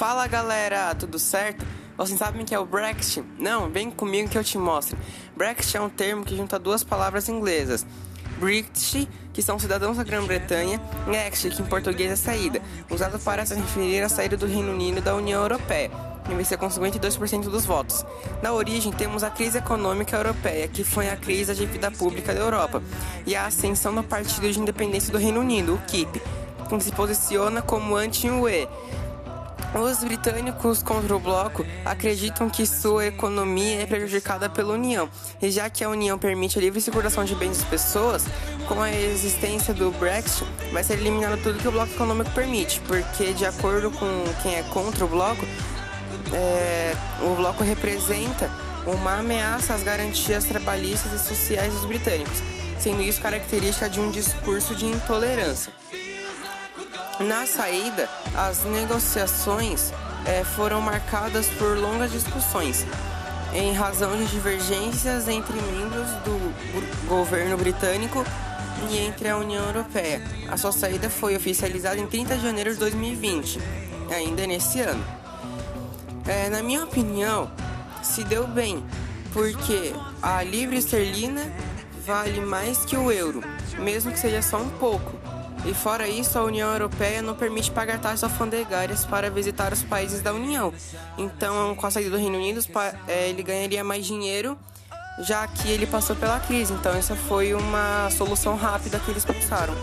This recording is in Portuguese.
Fala galera, tudo certo? Vocês sabem que é o Brexit? Não, vem comigo que eu te mostro. Brexit é um termo que junta duas palavras inglesas. British, que são cidadãos da Grã-Bretanha, e Exit, que em português é saída, usado para se referir à saída do Reino Unido da União Europeia, que ser com 52% dos votos. Na origem, temos a crise econômica europeia, que foi a crise da dívida pública da Europa, e a ascensão do Partido de Independência do Reino Unido, o KIP, que se posiciona como anti-UE os britânicos contra o bloco acreditam que sua economia é prejudicada pela União, e já que a União permite a livre circulação de bens das pessoas, com a existência do Brexit, vai ser eliminado tudo que o bloco econômico permite, porque, de acordo com quem é contra o bloco, é, o bloco representa uma ameaça às garantias trabalhistas e sociais dos britânicos, sendo isso característica de um discurso de intolerância. Na saída, as negociações é, foram marcadas por longas discussões, em razão de divergências entre membros do governo britânico e entre a União Europeia. A sua saída foi oficializada em 30 de janeiro de 2020, ainda nesse ano. É, na minha opinião, se deu bem, porque a libra esterlina vale mais que o euro, mesmo que seja só um pouco. E fora isso, a União Europeia não permite pagar taxas alfandegárias para visitar os países da União. Então, com a saída do Reino Unido, é, ele ganharia mais dinheiro, já que ele passou pela crise. Então, essa foi uma solução rápida que eles pensaram.